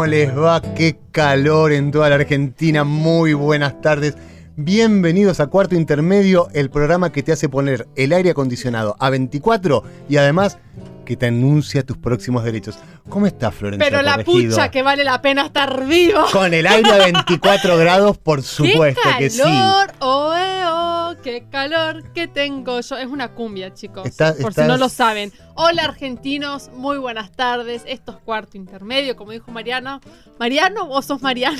¿Cómo les va? Qué calor en toda la Argentina. Muy buenas tardes. Bienvenidos a Cuarto Intermedio, el programa que te hace poner el aire acondicionado a 24 y además que te anuncia tus próximos derechos. ¿Cómo está Florencia? Pero la Corregido? pucha que vale la pena estar vivo. Con el aire a 24 grados, por supuesto ¡Qué que sí. calor! ¡Qué calor que tengo yo! Es una cumbia, chicos. Está- por estás- si no lo saben. Hola, argentinos. Muy buenas tardes. Esto es Cuarto Intermedio, como dijo Mariano. ¿Mariano? ¿Vos sos Mariano?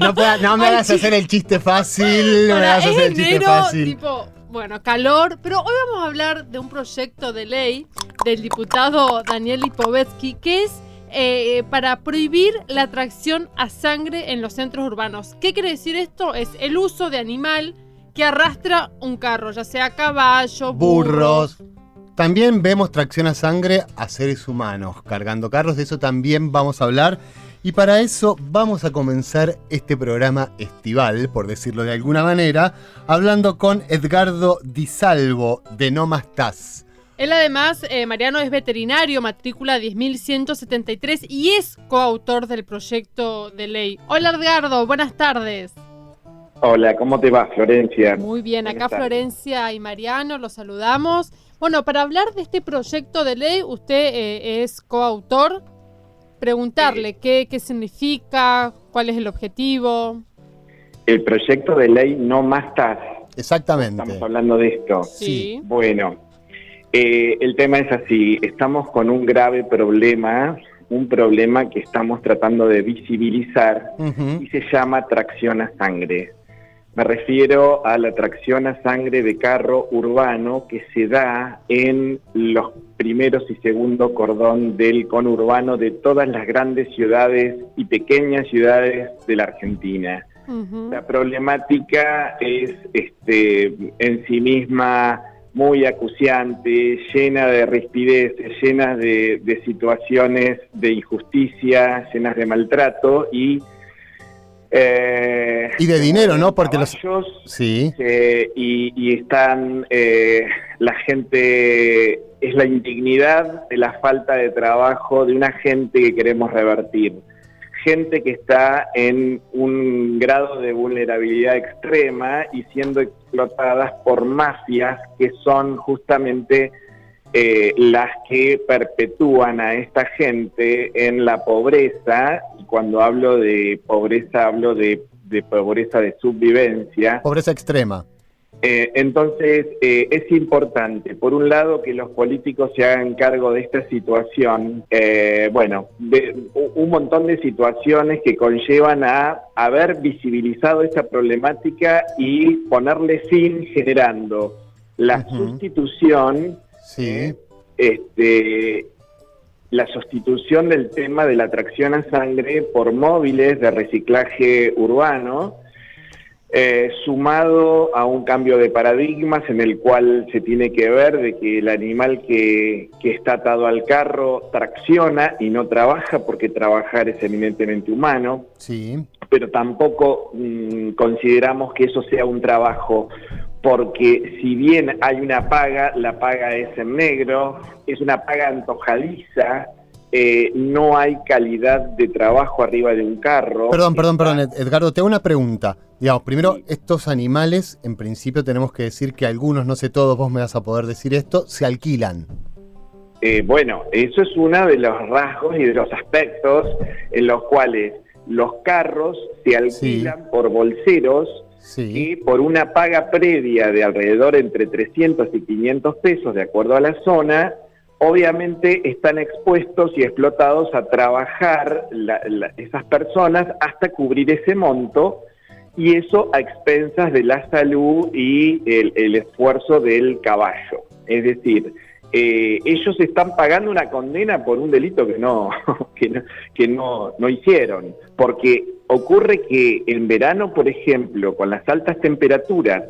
No, pueda- no me hagas hacer el chiste fácil. No me hagas hacer el chiste enero, fácil. tipo, bueno, calor, pero hoy vamos a hablar de un proyecto de ley del diputado Daniel Lipovetsky que es eh, para prohibir la tracción a sangre en los centros urbanos. ¿Qué quiere decir esto? Es el uso de animal que arrastra un carro, ya sea caballo, burro. burros. También vemos tracción a sangre a seres humanos cargando carros, de eso también vamos a hablar. Y para eso vamos a comenzar este programa estival, por decirlo de alguna manera, hablando con Edgardo Di Salvo de No Más. Él además, eh, Mariano, es veterinario, matrícula 10.173 y es coautor del proyecto de ley. Hola Edgardo, buenas tardes. Hola, ¿cómo te va, Florencia? Muy bien, acá. Florencia y Mariano, los saludamos. Bueno, para hablar de este proyecto de ley, usted eh, es coautor. Preguntarle qué, qué significa, cuál es el objetivo. El proyecto de ley No Más TAS. Exactamente. Estamos hablando de esto. Sí. Bueno, eh, el tema es así. Estamos con un grave problema, un problema que estamos tratando de visibilizar y se llama tracción a sangre. Me refiero a la tracción a sangre de carro urbano que se da en los primeros y segundo cordón del conurbano de todas las grandes ciudades y pequeñas ciudades de la Argentina. La problemática es este, en sí misma muy acuciante, llena de rispideces, llena de, de situaciones de injusticia, llenas de maltrato y... eh, Y de dinero, ¿no? Porque los... Sí. eh, y, y están eh, la gente, es la indignidad de la falta de trabajo de una gente que queremos revertir. Gente que está en un grado de vulnerabilidad extrema y siendo explotadas por mafias que son justamente eh, las que perpetúan a esta gente en la pobreza. Cuando hablo de pobreza, hablo de, de pobreza de subvivencia. Pobreza extrema. Eh, entonces, eh, es importante, por un lado, que los políticos se hagan cargo de esta situación, eh, bueno, de un montón de situaciones que conllevan a haber visibilizado esta problemática y ponerle fin generando la sustitución Sí. este, la sustitución del tema de la tracción a sangre por móviles de reciclaje urbano, eh, sumado a un cambio de paradigmas en el cual se tiene que ver de que el animal que, que está atado al carro tracciona y no trabaja porque trabajar es eminentemente humano Sí. pero tampoco mm, consideramos que eso sea un trabajo, porque si bien hay una paga, la paga es en negro, es una paga antojadiza, eh, no hay calidad de trabajo arriba de un carro. Perdón, perdón, perdón, Ed- Edgardo, te hago una pregunta. Digamos, primero, Sí. estos animales, en principio tenemos que decir que algunos, no sé todos, vos me vas a poder decir esto, se alquilan. Eh, bueno, eso es uno de los rasgos y de los aspectos en los cuales los carros se alquilan por bolseros Y por una paga previa de alrededor entre 300 y 500 pesos, de acuerdo a la zona, obviamente están expuestos y explotados a trabajar esas personas hasta cubrir ese monto y eso a expensas de la salud y el, el esfuerzo del caballo. Es decir, eh, ellos están pagando una condena por un delito que no, que, no, que no, no hicieron, porque ocurre que en verano, por ejemplo, con las altas temperaturas,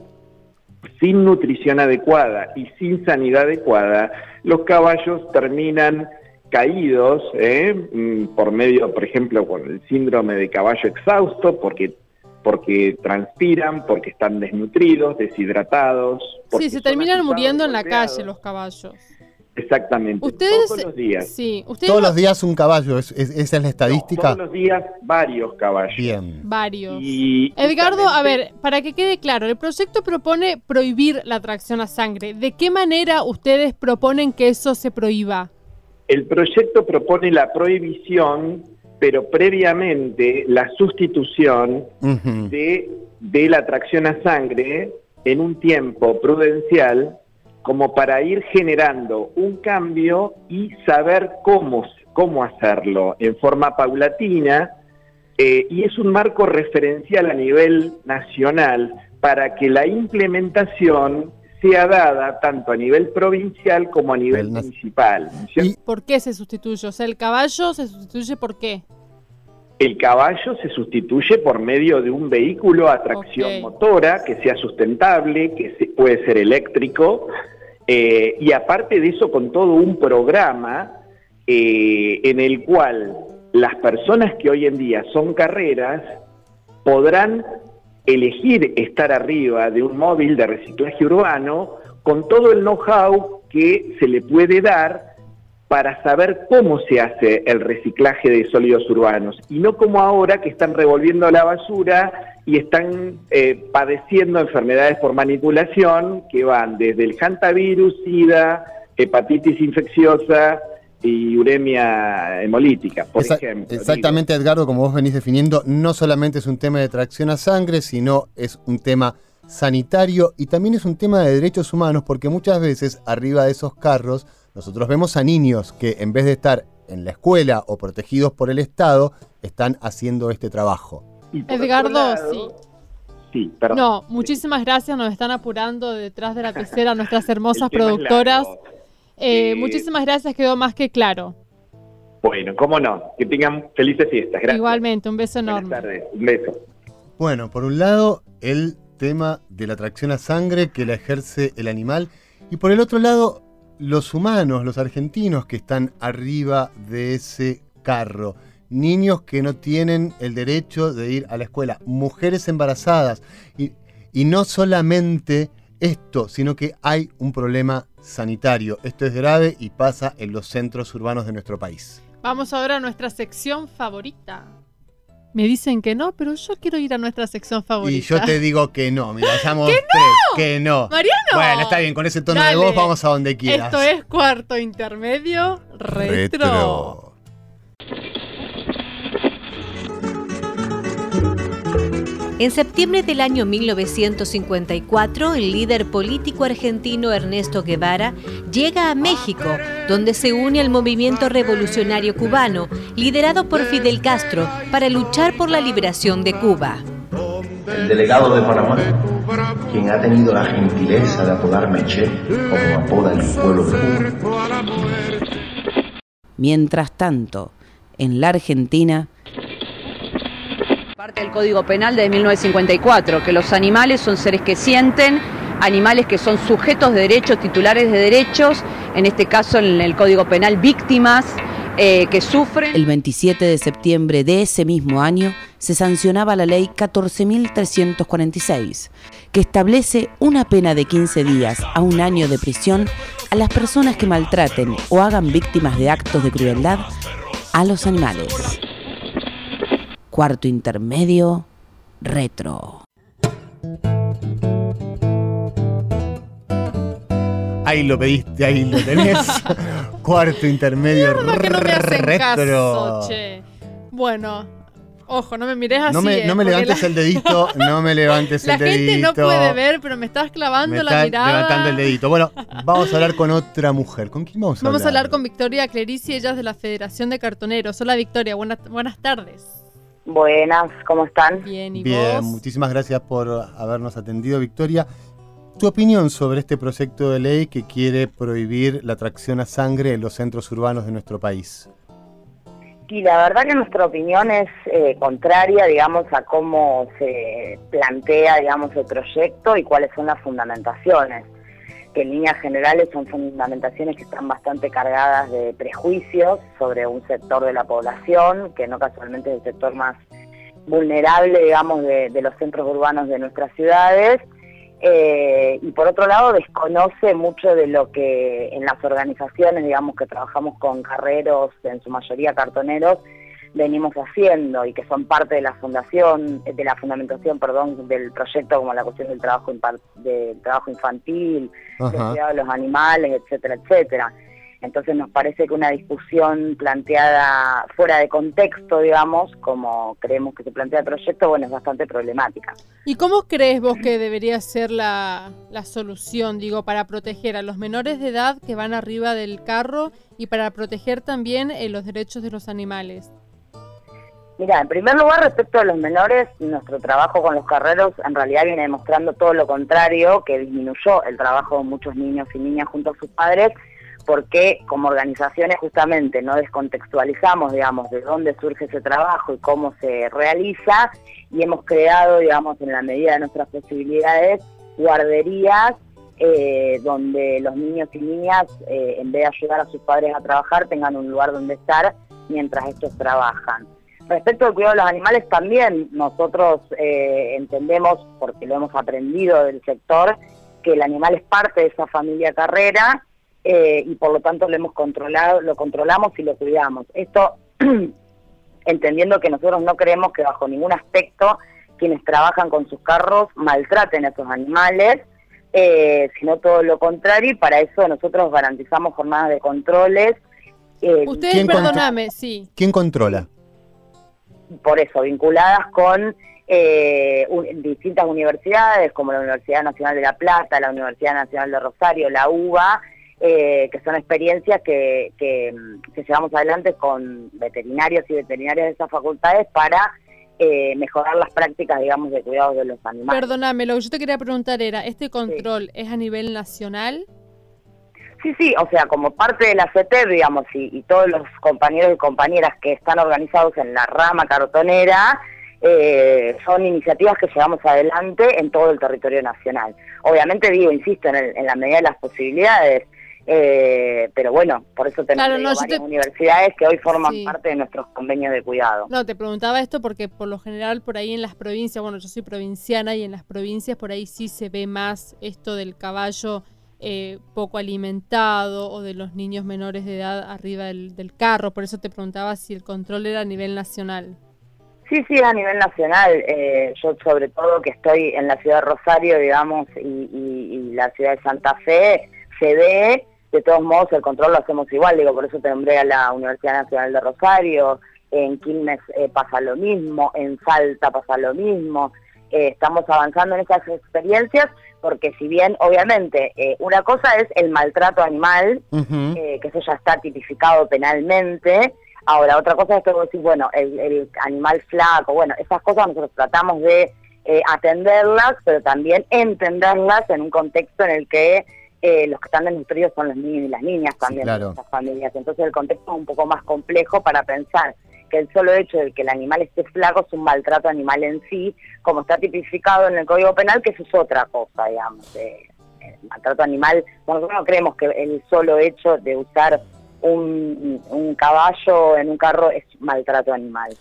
sin nutrición adecuada y sin sanidad adecuada, los caballos terminan caídos ¿eh? Mm, por medio, por ejemplo, con el síndrome de caballo exhausto, porque porque transpiran, porque están desnutridos, deshidratados. Sí, se terminan muriendo en la calle los caballos. Exactamente. Ustedes, todos los días. Sí, todos los días un caballo, ¿es, esa es la estadística? todos los días varios caballos. Bien. Varios. Edgardo, a ver, para que quede claro, el proyecto propone prohibir la tracción a sangre. ¿De qué manera ustedes proponen que eso se prohíba? El proyecto propone la prohibición, pero previamente la sustitución de, de la tracción a sangre en un tiempo prudencial como para ir generando un cambio y saber cómo, cómo hacerlo en forma paulatina, eh, y es un marco referencial a nivel nacional para que la implementación sea dada tanto a nivel provincial como a nivel municipal. ¿Por qué se sustituye? O sea, el caballo se sustituye por qué? El caballo se sustituye por medio de un vehículo a tracción motora que sea sustentable, que puede ser eléctrico, eh, y aparte de eso con todo un programa eh, en el cual las personas que hoy en día son carreras podrán elegir estar arriba de un móvil de reciclaje urbano con todo el know-how que se le puede dar para saber cómo se hace el reciclaje de sólidos urbanos y no como ahora que están revolviendo la basura y están eh, padeciendo enfermedades por manipulación que van desde el hantavirus, sida, hepatitis infecciosa y uremia hemolítica, por ejemplo. Exactamente, Edgardo, como vos venís definiendo, no solamente es un tema de tracción a sangre, sino es un tema sanitario y también es un tema de derechos humanos porque muchas veces arriba de esos carros nosotros vemos a niños que en vez de estar en la escuela o protegidos por el Estado, están haciendo este trabajo. Edgardo, sí. Sí, perdón. No, muchísimas gracias, nos están apurando detrás de la pecera nuestras hermosas productoras. Eh, muchísimas gracias, quedó más que claro. Bueno, cómo no, que tengan felices fiestas, gracias. Igualmente, un beso enorme. Buenas tardes, un beso. Bueno, por un lado, el tema de la tracción a sangre que la ejerce el animal, y por el otro lado, los humanos, los argentinos que están arriba de ese carro. Niños que no tienen el derecho de ir a la escuela, mujeres embarazadas. Y, no solamente esto, sino que hay un problema sanitario. Esto es grave y pasa en los centros urbanos de nuestro país. Vamos ahora a nuestra sección favorita. Me dicen que no, pero yo quiero ir a nuestra sección favorita. Y yo te digo que no, mira, llamo ¿Que tres, no? que no. Mariano. Bueno, está bien, con ese tono de voz vamos a donde quieras. Esto es cuarto intermedio retro. En septiembre del año 1954, el líder político argentino Ernesto Guevara llega a México, donde se une al movimiento revolucionario cubano, liderado por Fidel Castro, para luchar por la liberación de Cuba. El delegado de Panamá, quien ha tenido la gentileza de apodarme Che, como apoda el pueblo de Cuba. Mientras tanto, en la Argentina, Parte del Código Penal de 1954, que los animales son seres que sienten, animales que son sujetos de derechos, titulares de derechos, en este caso en el Código Penal víctimas eh, que sufren. el 27 de septiembre de ese mismo año se sancionaba la ley 14.346, que establece una pena de 15 días a un año de prisión a las personas que maltraten o hagan víctimas de actos de crueldad a los animales. Cuarto intermedio, retro. Ahí lo pediste, ahí lo tenés. Cuarto intermedio Mierda que no me hacen retro. caso, che. Bueno, ojo, no me mires así. No me, eh, no me levantes la- el dedito, no me levantes La el dedito. gente no puede ver, pero me estás clavando Me la está mirada. levantando el dedito. Bueno, vamos a hablar con otra mujer. ¿Con quién vamos a Vamos a hablar? hablar con Victoria Clerici, ella es de la Federación de Cartoneros. Hola Victoria, buenas, buenas tardes. Buenas, ¿cómo están? Bien, ¿y Bien, vos? muchísimas gracias por habernos atendido, Victoria. Tu opinión sobre este proyecto de ley que quiere prohibir la tracción a sangre en los centros urbanos de nuestro país. Y la verdad que nuestra opinión es eh, contraria, digamos, a cómo se plantea, digamos, el proyecto y cuáles son las fundamentaciones, que en líneas generales son fundamentaciones que están bastante cargadas de prejuicios sobre un sector de la población, que no casualmente es el sector más vulnerable, digamos, de, los centros urbanos de nuestras ciudades, eh, y por otro lado desconoce mucho de lo que en las organizaciones, digamos, que trabajamos con carreros, en su mayoría cartoneros, venimos haciendo y que son parte de la fundación, de la fundamentación, perdón, del proyecto como la cuestión del trabajo, del trabajo infantil, del cuidado de los animales, etcétera, etcétera. Entonces nos parece que una discusión planteada fuera de contexto, digamos, como creemos que se plantea el proyecto, bueno, es bastante problemática. ¿Y cómo crees vos que debería ser la, solución, digo, para proteger a los menores de edad que van arriba del carro y para proteger también eh, los derechos de los animales? Mira, en primer lugar, respecto a los menores, nuestro trabajo con los carreros en realidad viene demostrando todo lo contrario, que disminuyó el trabajo de muchos niños y niñas junto a sus padres porque como organizaciones justamente no descontextualizamos, digamos, de dónde surge ese trabajo y cómo se realiza y hemos creado, digamos, en la medida de nuestras posibilidades, guarderías eh, donde los niños y niñas, eh, en vez de ayudar a sus padres a trabajar, tengan un lugar donde estar mientras estos trabajan. Respecto al cuidado de los animales, también nosotros eh, entendemos, porque lo hemos aprendido del sector, que el animal es parte de esa familia carrera eh, y por lo tanto lo hemos controlado, lo controlamos y lo cuidamos. Esto entendiendo que nosotros no creemos que bajo ningún aspecto quienes trabajan con sus carros maltraten a esos animales, eh, sino todo lo contrario, y para eso nosotros garantizamos jornadas de controles. Eh, Ustedes, perdóname, sí. ¿Quién controla? Por eso, vinculadas con eh, distintas universidades, como la Universidad Nacional de La Plata, la Universidad Nacional de Rosario, la UBA, eh, que son experiencias que, que, llevamos adelante con veterinarios y veterinarias de esas facultades para eh, mejorar las prácticas, digamos, de cuidado de los animales. Perdóname, lo que yo te quería preguntar era, ¿este control es a nivel nacional? Sí, sí, o sea, como parte de la CETEP, digamos, y, y, todos los compañeros y compañeras que están organizados en la rama cartonera, eh, son iniciativas que llevamos adelante en todo el territorio nacional. Obviamente digo, insisto, en, en la medida de las posibilidades, eh, pero bueno, por eso tenemos varias universidades que hoy forman parte de nuestros convenios de cuidado. No, te preguntaba esto porque por lo general por ahí en las provincias, bueno, yo soy provinciana y en las provincias por ahí sí se ve más esto del caballo eh, poco alimentado o de los niños menores de edad arriba del, carro. Por eso te preguntaba si el control era a nivel nacional. Sí, sí, a nivel nacional. Eh, yo sobre todo que estoy en la ciudad de Rosario, digamos, y la ciudad de Santa Fe, se ve de todos modos el control lo hacemos igual, digo, por eso te nombré a la Universidad Nacional de Rosario, en Quilmes eh, pasa lo mismo, en Salta pasa lo mismo, eh, estamos avanzando en esas experiencias porque si bien obviamente eh, una cosa es el maltrato animal, que eso ya está tipificado penalmente, ahora otra cosa es que vos decís, bueno, el, el animal flaco, bueno, esas cosas nosotros tratamos de atenderlas, pero también entenderlas en un contexto en el que eh, los que están desnutridos son los niños y las niñas también de estas familias. Entonces el contexto es un poco más complejo para pensar que el solo hecho de que el animal esté flaco es un maltrato animal en sí, como está tipificado en el Código Penal, que eso es otra cosa, digamos. el maltrato animal, nosotros no creemos que el solo hecho de usar un, un caballo en un carro es maltrato animal.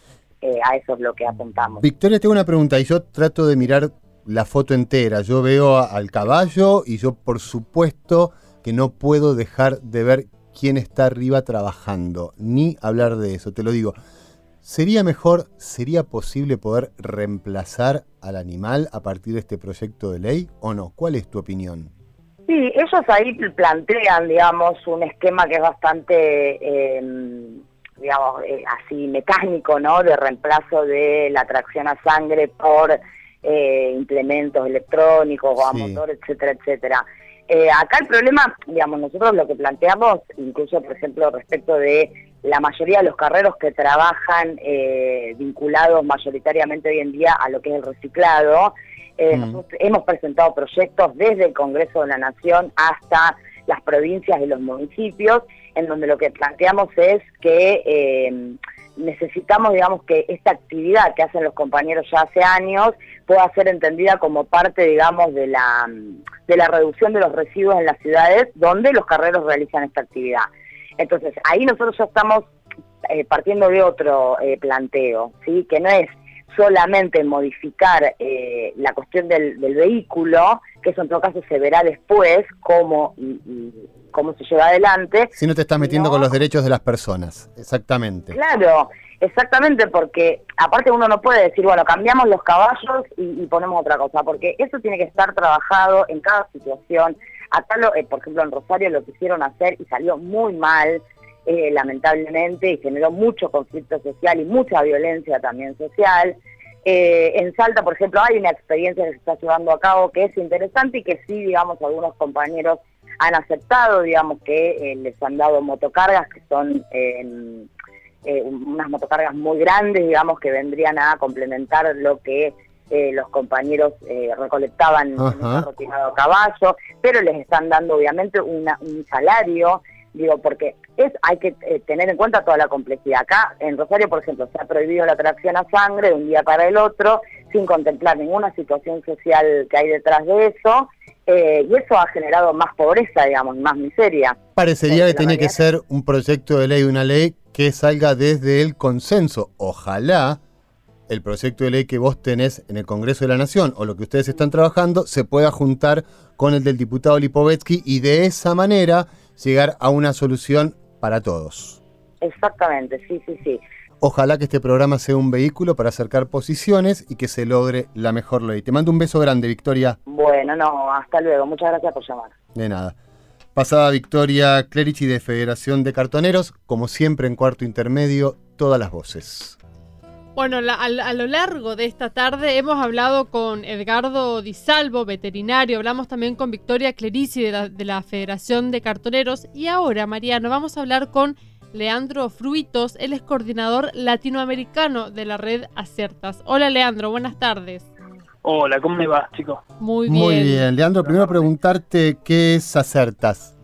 Eh, a eso es lo que apuntamos. Victoria, tengo una pregunta y yo trato de mirar la foto entera. Yo veo al caballo y yo por supuesto que no puedo dejar de ver quién está arriba trabajando, ni hablar de eso, te lo digo. ¿Sería mejor, sería posible poder reemplazar al animal a partir de este proyecto de ley o no? ¿Cuál es tu opinión? Sí, ellos ahí plantean, digamos, un esquema que es bastante, em, digamos, eh, así mecánico, ¿no? De reemplazo de la tracción a sangre por eh, implementos electrónicos o a motor, etcétera, etcétera. Eh, acá el problema, digamos, nosotros lo que planteamos, incluso por ejemplo respecto de la mayoría de los carreros que trabajan eh, vinculados mayoritariamente hoy en día a lo que es el reciclado, nosotros hemos presentado proyectos desde el Congreso de la Nación hasta las provincias y los municipios, en donde lo que planteamos es que necesitamos, digamos, que esta actividad que hacen los compañeros ya hace años pueda ser entendida como parte, digamos, de la, de la reducción de los residuos en las ciudades donde los carreros realizan esta actividad. Entonces, ahí nosotros ya estamos eh, partiendo de otro eh, planteo, ¿sí? que no es solamente modificar eh, la cuestión del, vehículo, que eso en todo caso se verá después cómo, cómo se lleva adelante. Si no te estás metiendo con los derechos de las personas, exactamente. Claro, exactamente, porque aparte uno no puede decir, bueno, cambiamos los caballos y, ponemos otra cosa, porque eso tiene que estar trabajado en cada situación. Acá, lo, eh, por ejemplo, en Rosario lo quisieron hacer y salió muy mal, eh, lamentablemente, y generó mucho conflicto social y mucha violencia también social. Eh, en Salta, por ejemplo, hay una experiencia que se está llevando a cabo que es interesante y que sí, digamos, algunos compañeros han aceptado, digamos, que eh, les han dado motocargas que son unas motocargas muy grandes, digamos, que vendrían a complementar lo que los compañeros recolectaban en el a caballo, pero les están dando obviamente un salario digo, porque es hay que eh, tener en cuenta toda la complejidad. Acá en Rosario, por ejemplo, se ha prohibido la tracción a sangre de un día para el otro, sin contemplar ninguna situación social que hay detrás de eso, eh, y eso ha generado más pobreza, digamos, más miseria. Parecería que tiene que ser un proyecto de ley, una ley que salga desde el consenso. Ojalá el proyecto de ley que vos tenés en el Congreso de la Nación o lo que ustedes están trabajando se pueda juntar con el del diputado Lipovetsky y de esa manera llegar a una solución para todos. Exactamente, sí, sí, sí. Ojalá que este programa sea un vehículo para acercar posiciones y que se logre la mejor ley. Te mando un beso grande, Victoria. Bueno, no, hasta luego. Muchas gracias por llamar. De nada. Pasada Victoria Clerici de Federación de Cartoneros, como siempre en cuarto intermedio, todas las voces. Bueno, a, lo largo de esta tarde hemos hablado con Edgardo Di Salvo, veterinario, hablamos también con Victoria Clerici de la, de la Federación de Cartoneros y ahora, Mariano, vamos a hablar con Leandro Fruitos, él es coordinador latinoamericano de la red Acertas. Hola Leandro, buenas tardes. Hola, ¿cómo me va, chicos? Muy bien. Muy bien, Leandro, primero preguntarte qué es Acertas.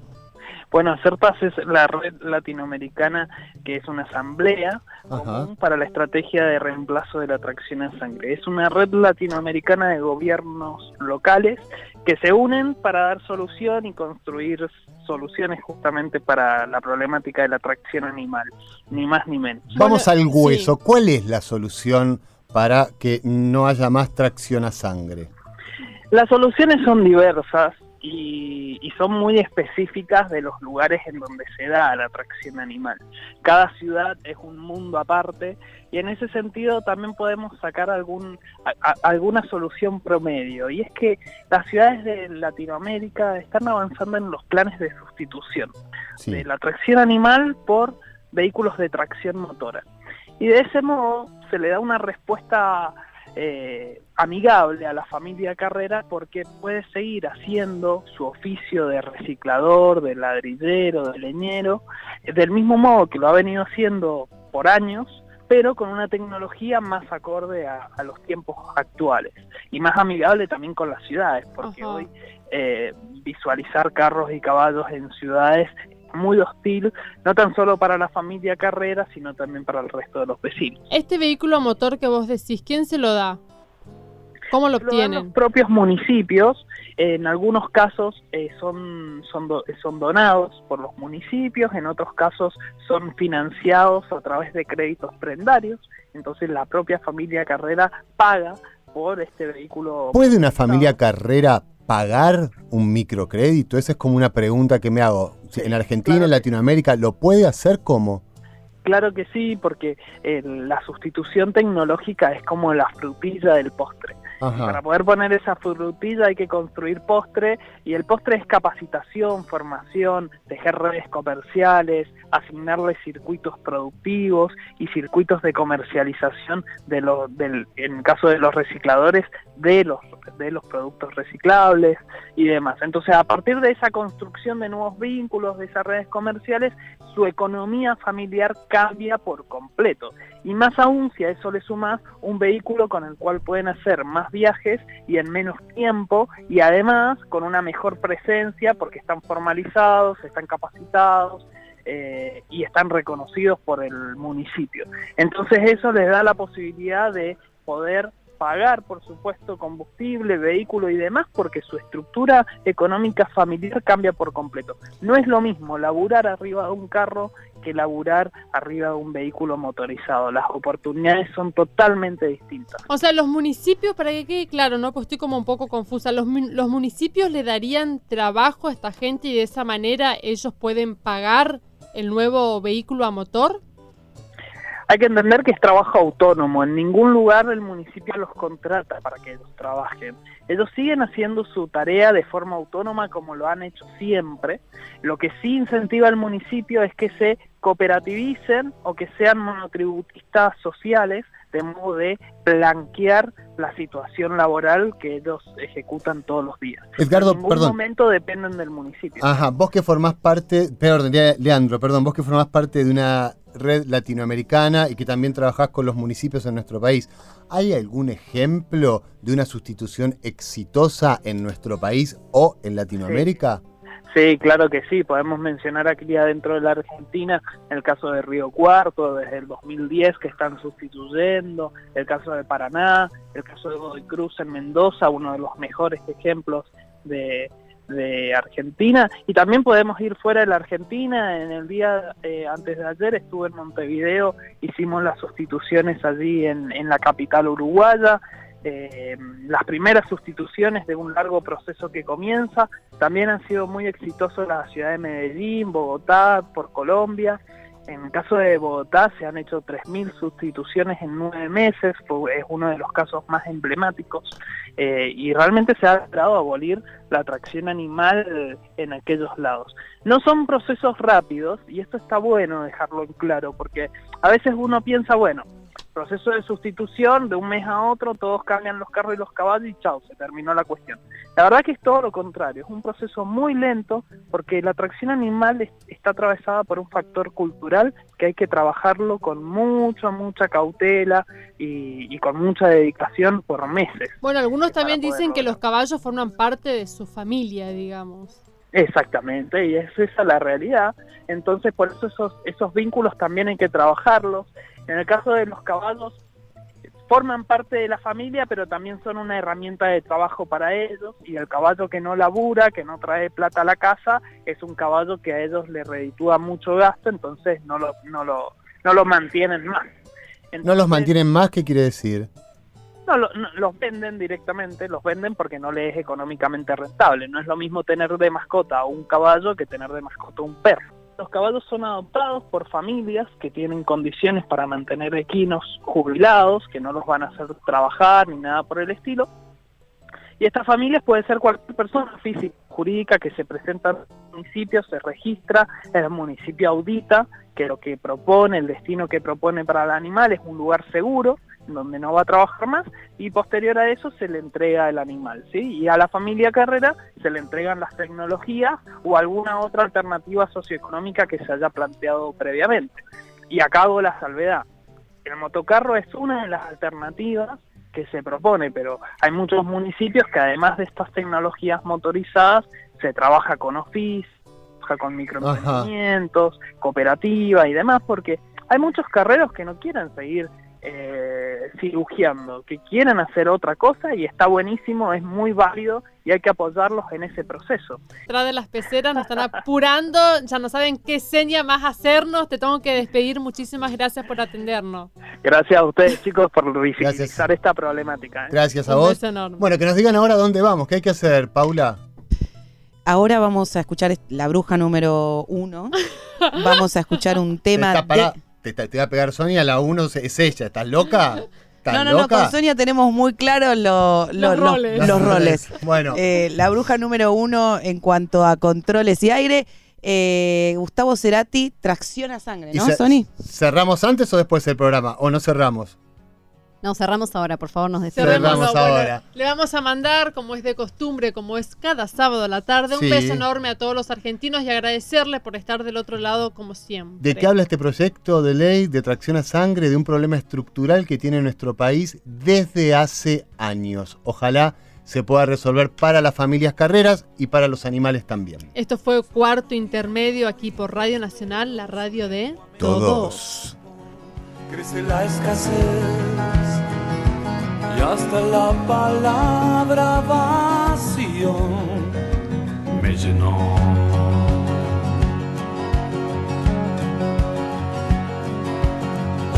Bueno, ACERPAS es la red latinoamericana que es una asamblea común para la estrategia de reemplazo de la tracción en sangre. Es una red latinoamericana de gobiernos locales que se unen para dar solución y construir soluciones justamente para la problemática de la tracción animal, ni más ni menos. Vamos al hueso, ¿cuál es la solución para que no haya más tracción a sangre? Las soluciones son diversas y, son muy específicas de los lugares en donde se da la atracción animal. Cada ciudad es un mundo aparte y en ese sentido también podemos sacar algún, alguna solución promedio. Y es que las ciudades de Latinoamérica están avanzando en los planes de sustitución de la tracción animal por vehículos de tracción motora. Y de ese modo se le da una respuesta eh, amigable a la familia Carrera porque puede seguir haciendo su oficio de reciclador, de ladrillero, de leñero, del mismo modo que lo ha venido haciendo por años, pero con una tecnología más acorde a, los tiempos actuales y más amigable también con las ciudades, porque hoy eh, visualizar carros y caballos en ciudades muy hostil, no tan solo para la familia Carrera, sino también para el resto de los vecinos. Este vehículo motor que vos decís, ¿quién se lo da? ¿Cómo lo obtienen? los propios municipios, en algunos casos eh, son, son, son donados por los municipios, en otros casos son financiados a través de créditos prendarios, entonces la propia familia Carrera paga por este vehículo. ¿Puede una familia Carrera pagar un microcrédito? Esa es como una pregunta que me hago. En Argentina, en Latinoamérica, ¿lo puede hacer cómo? Claro que sí, porque eh, la sustitución tecnológica es como la frutilla del postre. Para poder poner esa frutilla hay que construir postre y el postre es capacitación, formación, tejer redes comerciales, asignarle circuitos productivos y circuitos de comercialización de lo, del, en caso de los recicladores de los de los productos reciclables y demás. Entonces, a partir de esa construcción de nuevos vínculos, de esas redes comerciales, su economía familiar cambia por completo. Y más aún si a eso le sumas un vehículo con el cual pueden hacer más viajes y en menos tiempo y además con una mejor presencia porque están formalizados, están capacitados, eh, y están reconocidos por el municipio. Entonces eso les da la posibilidad de poder pagar, por supuesto, combustible, vehículo y demás, porque su estructura económica familiar cambia por completo. No es lo mismo laburar arriba de un carro que laburar arriba de un vehículo motorizado. Las oportunidades son totalmente distintas. O sea, los municipios, para que quede claro, ¿no? Pues estoy como un poco confusa. ¿Los, los municipios le darían trabajo a esta gente y de esa manera ellos pueden pagar el nuevo vehículo a motor? Hay que entender que es trabajo autónomo, en ningún lugar el municipio los contrata para que ellos trabajen. Ellos siguen haciendo su tarea de forma autónoma como lo han hecho siempre. Lo que sí incentiva al municipio es que se cooperativicen o que sean monotributistas sociales de modo de blanquear la situación laboral que ellos ejecutan todos los días. Edgardo, en ningún perdón. momento dependen del municipio. Ajá, vos que formás parte, perdón, Le- Leandro, perdón, vos que formás parte de una red latinoamericana y que también trabajás con los municipios en nuestro país, ¿hay algún ejemplo de una sustitución exitosa en nuestro país o en Latinoamérica? Sí, claro que sí. Podemos mencionar aquí adentro de la Argentina el caso de Río Cuarto desde el 2010 que están sustituyendo, el caso de Paraná, el caso de Godoy Cruz en Mendoza, uno de los mejores ejemplos de, de Argentina. Y también podemos ir fuera de la Argentina. En el día eh, antes de ayer estuve en Montevideo, hicimos las sustituciones allí en, en la capital uruguaya. Eh, las primeras sustituciones de un largo proceso que comienza. También han sido muy exitosos la ciudad de Medellín, Bogotá, por Colombia. En el caso de Bogotá se han hecho 3.000 sustituciones en nueve meses, es uno de los casos más emblemáticos eh, y realmente se ha logrado abolir la atracción animal en aquellos lados. No son procesos rápidos y esto está bueno dejarlo en claro porque a veces uno piensa, bueno, proceso de sustitución, de un mes a otro todos cambian los carros y los caballos y chao, se terminó la cuestión. La verdad que es todo lo contrario, es un proceso muy lento porque la atracción animal es- está atravesada por un factor cultural que hay que trabajarlo con mucha, mucha cautela y, y con mucha dedicación por meses. Bueno, algunos también dicen que los caballos forman parte de su familia, digamos. Exactamente, y es esa la realidad. Entonces, por eso esos, esos vínculos también hay que trabajarlos. En el caso de los caballos, forman parte de la familia, pero también son una herramienta de trabajo para ellos. Y el caballo que no labura, que no trae plata a la casa, es un caballo que a ellos le reditúa mucho gasto, entonces no lo, no lo, no lo mantienen más. ¿No los mantienen más? ¿Qué quiere decir? No, lo- no, los venden directamente, los venden porque no les es económicamente rentable. No es lo mismo tener de mascota a un caballo que tener de mascota a un perro. Los caballos son adoptados por familias que tienen condiciones para mantener equinos jubilados, que no los van a hacer trabajar ni nada por el estilo. Y estas familias puede ser cualquier persona física, jurídica que se presenta municipio, se registra, el municipio audita que lo que propone, el destino que propone para el animal es un lugar seguro, donde no va a trabajar más, y posterior a eso se le entrega el animal, ¿sí? Y a la familia carrera se le entregan las tecnologías o alguna otra alternativa socioeconómica que se haya planteado previamente. Y acá hago la salvedad. El motocarro es una de las alternativas que se propone, pero hay muchos municipios que además de estas tecnologías motorizadas se trabaja con trabaja con microemprendimientos, cooperativa y demás, porque hay muchos carreros que no quieren seguir eh, cirugiando, que quieren hacer otra cosa y está buenísimo, es muy válido y hay que apoyarlos en ese proceso. Detrás de las peceras nos están apurando, ya no saben qué seña más hacernos. Te tengo que despedir. Muchísimas gracias por atendernos. Gracias a ustedes chicos por visibilizar esta problemática. ¿eh? Gracias a Un vos. Bueno, que nos digan ahora dónde vamos, qué hay que hacer, Paula. Ahora vamos a escuchar la bruja número uno. Vamos a escuchar un tema de... te, te- va a pegar Sonia, la uno es ella. ¿Estás loca? ¿Estás No, no, no, con Sonia tenemos muy claro lo- lo- Los lo- roles. los roles. Bueno, Eh, la bruja número uno en cuanto a controles y aire, eh, Gustavo Cerati, tracción a sangre, ¿y ¿no, Sony? ¿cerramos antes o después el programa? ¿O no cerramos? No, cerramos ahora, por favor, nos decimos. Cerramos bueno, ahora. le vamos a mandar, como es de costumbre, como es cada sábado a la tarde, Sí. un beso enorme a todos los argentinos y agradecerles por estar del otro lado como siempre. ¿De qué habla este proyecto de ley de tracción a sangre? De un problema estructural que tiene nuestro país desde hace años. Ojalá se pueda resolver para las familias carreras y para los animales también. Esto fue cuarto intermedio aquí por Radio Nacional, la radio de Todos. Crece la escasez y hasta la palabra vacío me llenó.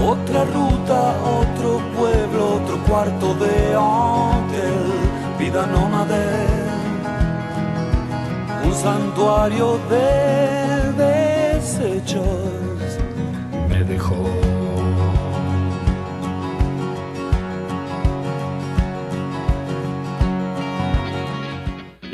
Otra ruta, otro pueblo, otro cuarto de hotel, vida nómade, un santuario de desechos